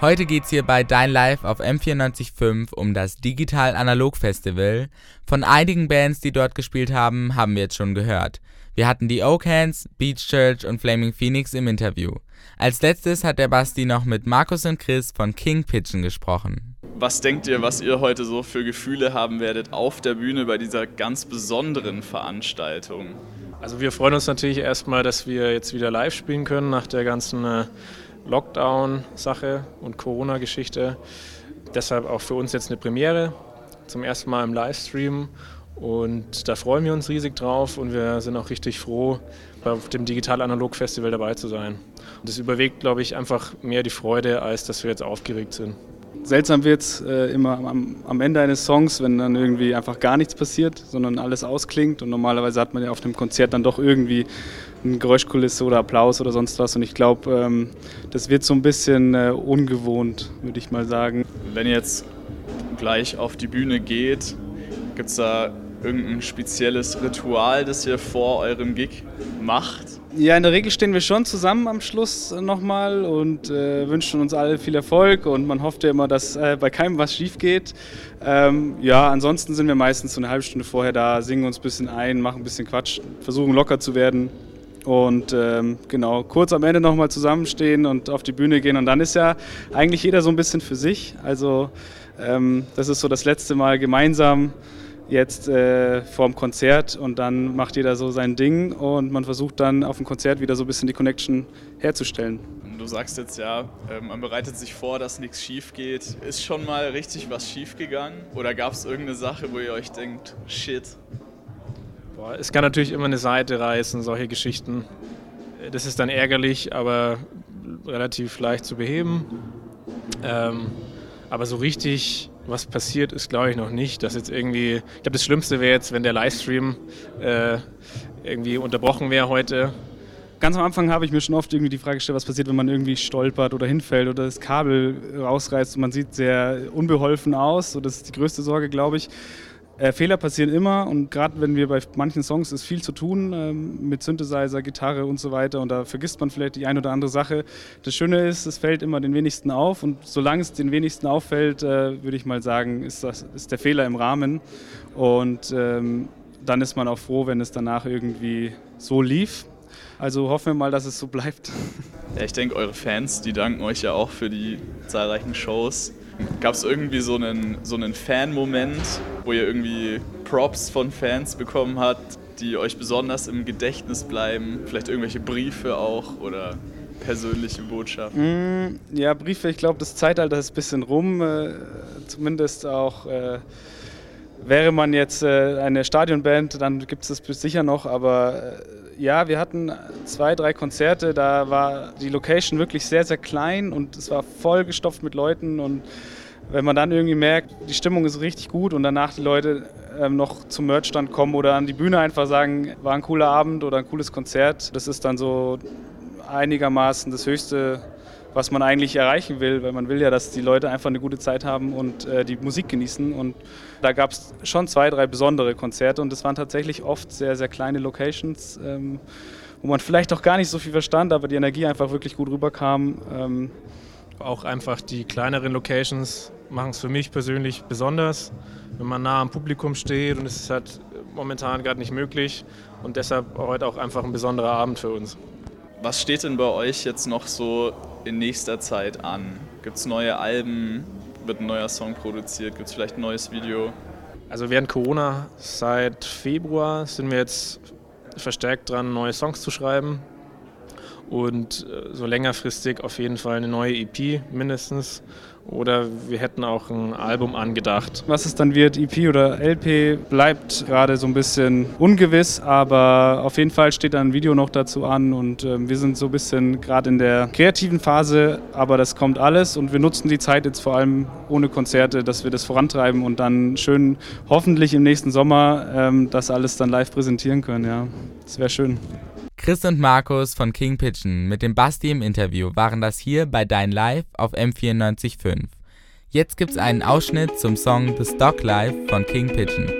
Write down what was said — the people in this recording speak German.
Heute geht's hier bei Dein Live auf M945 um das Digital Analog Festival. Von einigen Bands, die dort gespielt haben, haben wir jetzt schon gehört. Wir hatten die Oak Hands, Beach Church und Flaming Phoenix im Interview. Als letztes hat der Basti noch mit Markus und Chris von King Pigeon gesprochen. Was denkt ihr, was ihr heute so für Gefühle haben werdet auf der Bühne bei dieser ganz besonderen Veranstaltung? Also wir freuen uns natürlich erstmal, dass wir jetzt wieder live spielen können nach der ganzen äh, Lockdown-Sache und Corona-Geschichte. Deshalb auch für uns jetzt eine Premiere, zum ersten Mal im Livestream. Und da freuen wir uns riesig drauf und wir sind auch richtig froh, auf dem Digital-Analog-Festival dabei zu sein. Und das überwiegt, glaube ich, einfach mehr die Freude, als dass wir jetzt aufgeregt sind. Seltsam wird es äh, immer am, am, Ende eines Songs, wenn dann irgendwie einfach gar nichts passiert, sondern alles ausklingt. Und normalerweise hat man ja auf dem Konzert dann doch irgendwie eine Geräuschkulisse oder Applaus oder sonst was. Und ich glaube, ähm, das wird so ein bisschen äh, ungewohnt, würde ich mal sagen. Wenn ihr jetzt gleich auf die Bühne geht, gibt es da irgendein spezielles Ritual, das ihr vor eurem Gig macht? Ja, in der Regel stehen wir schon zusammen am Schluss nochmal und äh, wünschen uns alle viel Erfolg und man hofft ja immer, dass äh, bei keinem was schief geht. Ähm, ja, ansonsten sind wir meistens so eine halbe Stunde vorher da, singen uns ein bisschen ein, machen ein bisschen Quatsch, versuchen locker zu werden und ähm, genau, kurz am Ende nochmal zusammenstehen und auf die Bühne gehen und dann ist ja eigentlich jeder so ein bisschen für sich. Also ähm, das ist so das letzte Mal gemeinsam jetzt äh, vorm Konzert und dann macht jeder so sein Ding und man versucht dann auf dem Konzert wieder so ein bisschen die Connection herzustellen. Du sagst jetzt ja, äh, man bereitet sich vor, dass nichts schief geht. Ist schon mal richtig was schief gegangen? Oder gab es irgendeine Sache, wo ihr euch denkt, shit? Boah, es kann natürlich immer eine Seite reißen, solche Geschichten. Das ist dann ärgerlich, aber relativ leicht zu beheben. Ähm, aber so richtig was passiert ist, glaube ich, noch nicht. Dass jetzt irgendwie, ich glaube, das Schlimmste wäre jetzt, wenn der Livestream äh, irgendwie unterbrochen wäre heute. Ganz am Anfang habe ich mir schon oft irgendwie die Frage gestellt, was passiert, wenn man irgendwie stolpert oder hinfällt oder das Kabel rausreißt und man sieht sehr unbeholfen aus. So, das ist die größte Sorge, glaube ich. Äh, Fehler passieren immer und gerade wenn wir bei manchen Songs ist viel zu tun ähm, mit Synthesizer, Gitarre und so weiter und da vergisst man vielleicht die eine oder andere Sache. Das Schöne ist, es fällt immer den wenigsten auf und solange es den wenigsten auffällt, äh, würde ich mal sagen, ist, das, ist der Fehler im Rahmen und ähm, dann ist man auch froh, wenn es danach irgendwie so lief. Also hoffen wir mal, dass es so bleibt. Ja, ich denke, eure Fans, die danken euch ja auch für die zahlreichen Shows. Gab es irgendwie so einen, so einen Fan-Moment, wo ihr irgendwie Props von Fans bekommen habt, die euch besonders im Gedächtnis bleiben? Vielleicht irgendwelche Briefe auch oder persönliche Botschaften? Mm, ja, Briefe, ich glaube, das Zeitalter ist ein bisschen rum. Äh, zumindest auch. Äh, wäre man jetzt äh, eine Stadionband, dann gibt es das sicher noch, aber äh, ja, wir hatten zwei, drei Konzerte, da war die Location wirklich sehr, sehr klein und es war vollgestopft mit Leuten und wenn man dann irgendwie merkt, die Stimmung ist richtig gut und danach die Leute ähm, noch zum Merchstand kommen oder an die Bühne einfach sagen, war ein cooler Abend oder ein cooles Konzert, das ist dann so einigermaßen das höchste, was man eigentlich erreichen will, weil man will ja, dass die Leute einfach eine gute Zeit haben und äh, die Musik genießen. Und da gab es schon zwei, drei besondere Konzerte und es waren tatsächlich oft sehr, sehr kleine Locations, ähm, wo man vielleicht auch gar nicht so viel verstand, aber die Energie einfach wirklich gut rüberkam. Ähm, auch einfach die kleineren Locations machen es für mich persönlich besonders, wenn man nah am Publikum steht und es ist halt momentan gerade nicht möglich und deshalb heute auch einfach ein besonderer Abend für uns. Was steht denn bei euch jetzt noch so in nächster Zeit an? Gibt es neue Alben? Wird ein neuer Song produziert? Gibt es vielleicht ein neues Video? Also während Corona seit Februar sind wir jetzt verstärkt dran, neue Songs zu schreiben und äh, so längerfristig auf jeden Fall eine neue EP mindestens. Oder wir hätten auch ein Album angedacht. Was es dann wird, EP oder LP, bleibt gerade so ein bisschen ungewiss, aber auf jeden Fall steht ein Video noch dazu an und äh, wir sind so ein bisschen gerade in der kreativen Phase, aber das kommt alles und wir nutzen die Zeit jetzt vor allem ohne Konzerte, dass wir das vorantreiben und dann schön hoffentlich im nächsten Sommer ähm, das alles dann live präsentieren können. Ja, das wäre schön. Chris und Markus von King Pigeon mit dem Basti im Interview waren das hier bei Dein Live auf M945. Jetzt gibt's einen Ausschnitt zum Song The Stock Life von King Pigeon.